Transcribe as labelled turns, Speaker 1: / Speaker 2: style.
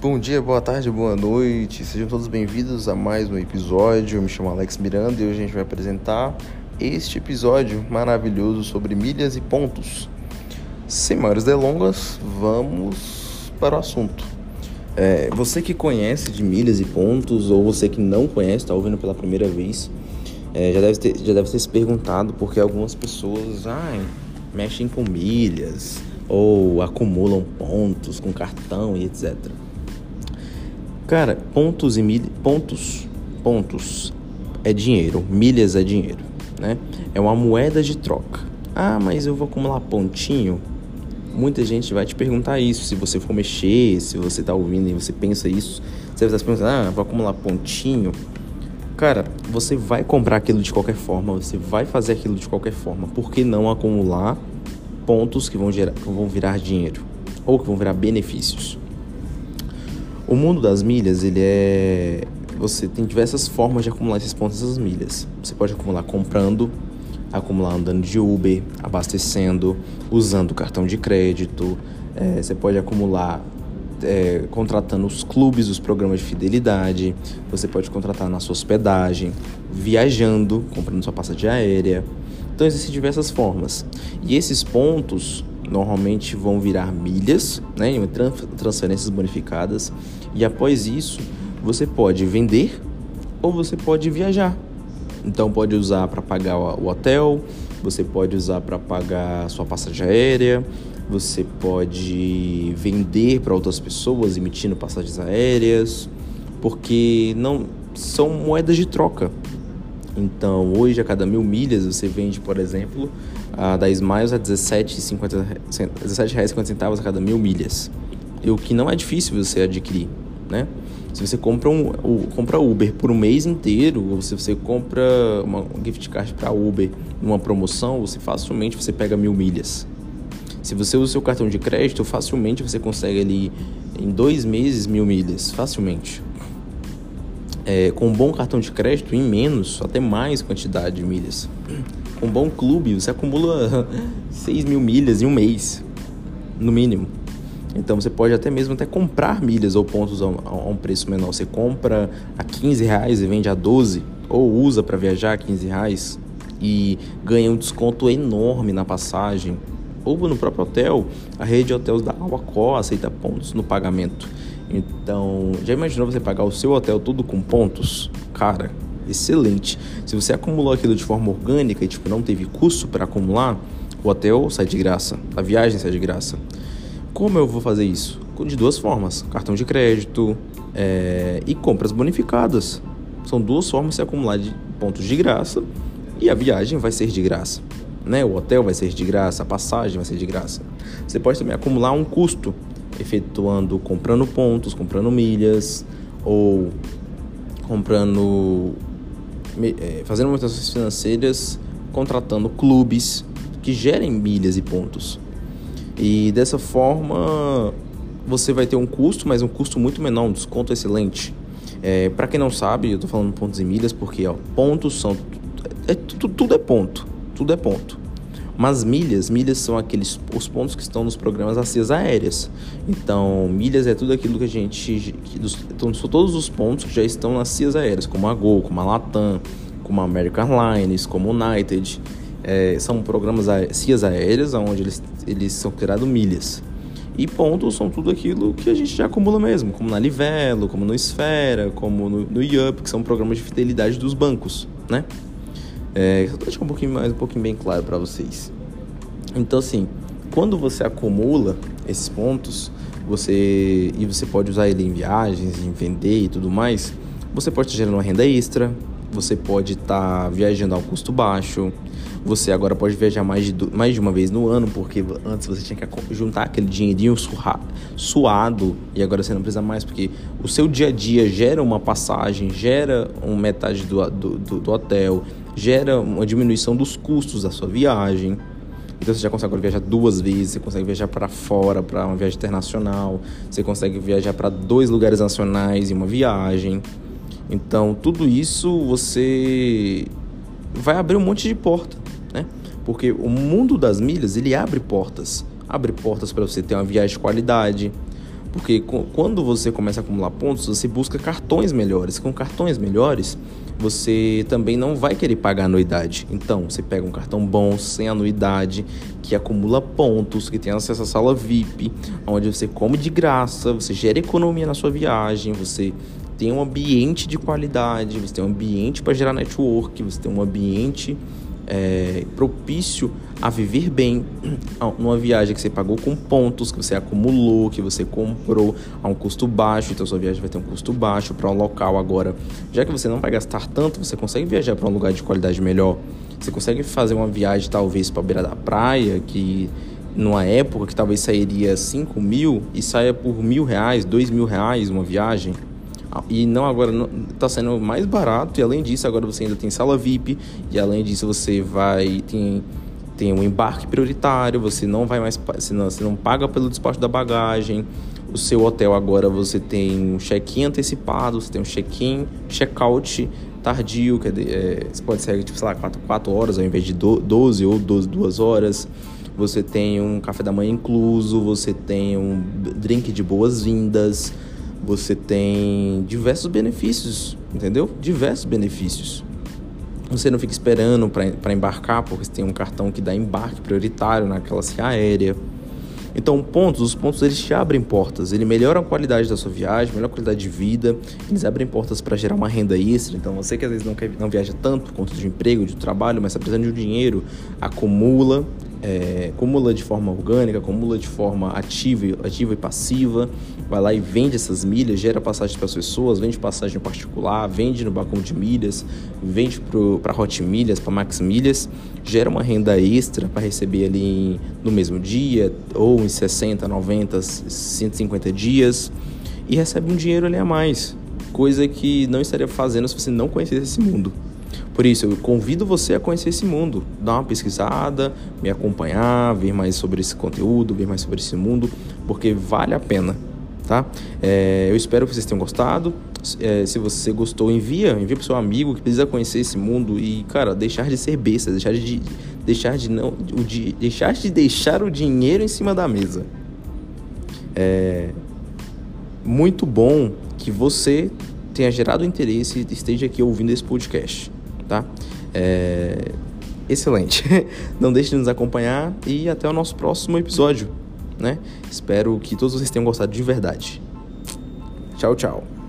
Speaker 1: Bom dia, boa tarde, boa noite, sejam todos bem-vindos a mais um episódio. Eu me chamo Alex Miranda e hoje a gente vai apresentar este episódio maravilhoso sobre milhas e pontos. Sem maiores delongas, vamos para o assunto. É, você que conhece de milhas e pontos, ou você que não conhece, está ouvindo pela primeira vez, é, já, deve ter, já deve ter se perguntado porque algumas pessoas ai, mexem com milhas ou acumulam pontos com cartão e etc. Cara, pontos e milhas, pontos, pontos é dinheiro, milhas é dinheiro, né? É uma moeda de troca. Ah, mas eu vou acumular pontinho? Muita gente vai te perguntar isso, se você for mexer, se você tá ouvindo e você pensa isso, você vai estar se perguntando, ah, vou acumular pontinho. Cara, você vai comprar aquilo de qualquer forma, você vai fazer aquilo de qualquer forma. Por que não acumular pontos que vão, gerar, que vão virar dinheiro ou que vão virar benefícios? O mundo das milhas, ele é você tem diversas formas de acumular esses pontos essas milhas. Você pode acumular comprando, acumular andando de Uber, abastecendo, usando cartão de crédito. É, você pode acumular é, contratando os clubes, os programas de fidelidade. Você pode contratar na sua hospedagem, viajando, comprando sua passagem aérea. Então existem diversas formas. E esses pontos normalmente vão virar milhas, né, transferências bonificadas. E após isso, você pode vender ou você pode viajar. Então pode usar para pagar o hotel, você pode usar para pagar sua passagem aérea, você pode vender para outras pessoas emitindo passagens aéreas, porque não são moedas de troca. Então, hoje a cada mil milhas você vende, por exemplo, a da Smiles a R$17,50 a cada mil milhas. O que não é difícil você adquirir, né? Se você compra um, compra Uber por um mês inteiro, ou se você compra uma gift card para Uber numa promoção, você facilmente você pega mil milhas. Se você usa o seu cartão de crédito, facilmente você consegue ali em dois meses mil milhas, facilmente. É, com um bom cartão de crédito, em menos, até mais quantidade de milhas. Com um bom clube, você acumula 6 mil milhas em um mês, no mínimo. Então você pode até mesmo até comprar milhas ou pontos a um, preço menor. Você compra a 15 reais e vende a 12, ou usa para viajar a 15 reais e ganha um desconto enorme na passagem. Ou no próprio hotel, a rede de hotéis da Awacó aceita pontos no pagamento. Então, já imaginou você pagar o seu hotel tudo com pontos? Cara, excelente. Se você acumulou aquilo de forma orgânica e tipo não teve custo para acumular, o hotel sai de graça, a viagem sai de graça. Como eu vou fazer isso? De duas formas: cartão de crédito é, e compras bonificadas. São duas formas de acumular de pontos de graça e a viagem vai ser de graça. Né? O hotel vai ser de graça, a passagem vai ser de graça. Você pode também acumular um custo, efetuando, comprando pontos, comprando milhas ou comprando, é, fazendo movimentações financeiras, contratando clubes que gerem milhas e pontos. E dessa forma você vai ter um custo, mas um custo muito menor, um desconto excelente. É, para quem não sabe, eu estou falando pontos e milhas porque ó, pontos são é, tudo, tudo é ponto, tudo é ponto. Mas milhas, milhas são aqueles os pontos que estão nos programas cias aéreas. Então, milhas é tudo aquilo que a gente que, dos, então, são todos os pontos que já estão nas cias aéreas, como a Gol, como a Latam, como a American Airlines, como a United. É, são programas cias aéreas onde eles, eles são criados milhas. E pontos são tudo aquilo que a gente já acumula mesmo, como na Livelo, como no Esfera, como no, no IUP, que são programas de fidelidade dos bancos, né? É, só deixar um pouquinho mais, um pouquinho bem claro para vocês. Então, assim, quando você acumula esses pontos, você e você pode usar ele em viagens, em vender e tudo mais, você pode estar gerando uma renda extra, você pode estar viajando a um custo baixo. Você agora pode viajar mais de, mais de uma vez no ano, porque antes você tinha que juntar aquele dinheirinho suado e agora você não precisa mais, porque o seu dia a dia gera uma passagem, gera uma metade do, do, do, do hotel, gera uma diminuição dos custos da sua viagem. Então você já consegue viajar duas vezes, você consegue viajar para fora, para uma viagem internacional, você consegue viajar para dois lugares nacionais em uma viagem. Então, tudo isso você vai abrir um monte de porta, né? Porque o mundo das milhas, ele abre portas. Abre portas para você ter uma viagem de qualidade. Porque quando você começa a acumular pontos, você busca cartões melhores. Com cartões melhores, você também não vai querer pagar anuidade. Então, você pega um cartão bom, sem anuidade, que acumula pontos, que tem acesso à sala VIP, onde você come de graça, você gera economia na sua viagem, você tem um ambiente de qualidade, você tem um ambiente para gerar network, você tem um ambiente é, propício a viver bem numa viagem que você pagou com pontos, que você acumulou, que você comprou a um custo baixo, então sua viagem vai ter um custo baixo para um local agora. Já que você não vai gastar tanto, você consegue viajar para um lugar de qualidade melhor. Você consegue fazer uma viagem talvez para a beira da praia, que numa época que talvez sairia 5 mil e saia por mil reais, dois mil reais uma viagem. E não agora está sendo mais barato e além disso agora você ainda tem sala VIP e além disso você vai tem tem um embarque prioritário, você não vai mais você não, você não paga pelo despacho da bagagem. O seu hotel agora você tem um check-in antecipado, você tem um check-in, check-out tardio, que é, você pode ser tipo, sei lá, 4, 4 horas ao invés de 12 ou 12, 2 horas. Você tem um café da manhã incluso, você tem um drink de boas-vindas você tem diversos benefícios, entendeu? Diversos benefícios. Você não fica esperando para embarcar, porque você tem um cartão que dá embarque prioritário na classe aérea. Então, pontos, os pontos eles te abrem portas, ele melhora a qualidade da sua viagem, melhora a qualidade de vida, eles abrem portas para gerar uma renda extra. Então, você que às vezes não, quer, não viaja tanto por conta de emprego, de trabalho, mas está precisando de um dinheiro, acumula é, acumula de forma orgânica, acumula de forma ativa, ativa e passiva, vai lá e vende essas milhas, gera passagem para as pessoas, vende passagem particular, vende no balcão de milhas, vende para Hot Milhas, para Max Milhas, gera uma renda extra para receber ali no mesmo dia ou em 60, 90, 150 dias e recebe um dinheiro ali a mais, coisa que não estaria fazendo se você não conhecesse esse mundo. Por isso, eu convido você a conhecer esse mundo, dar uma pesquisada, me acompanhar, ver mais sobre esse conteúdo, ver mais sobre esse mundo, porque vale a pena, tá? É, eu espero que vocês tenham gostado. É, se você gostou, envia, envia para seu amigo que precisa conhecer esse mundo e, cara, deixar de ser besta, deixar de deixar de não, o de, deixar de deixar o dinheiro em cima da mesa. É muito bom que você tenha gerado interesse e esteja aqui ouvindo esse podcast tá? É... Excelente. Não deixe de nos acompanhar e até o nosso próximo episódio, né? Espero que todos vocês tenham gostado de verdade. Tchau, tchau.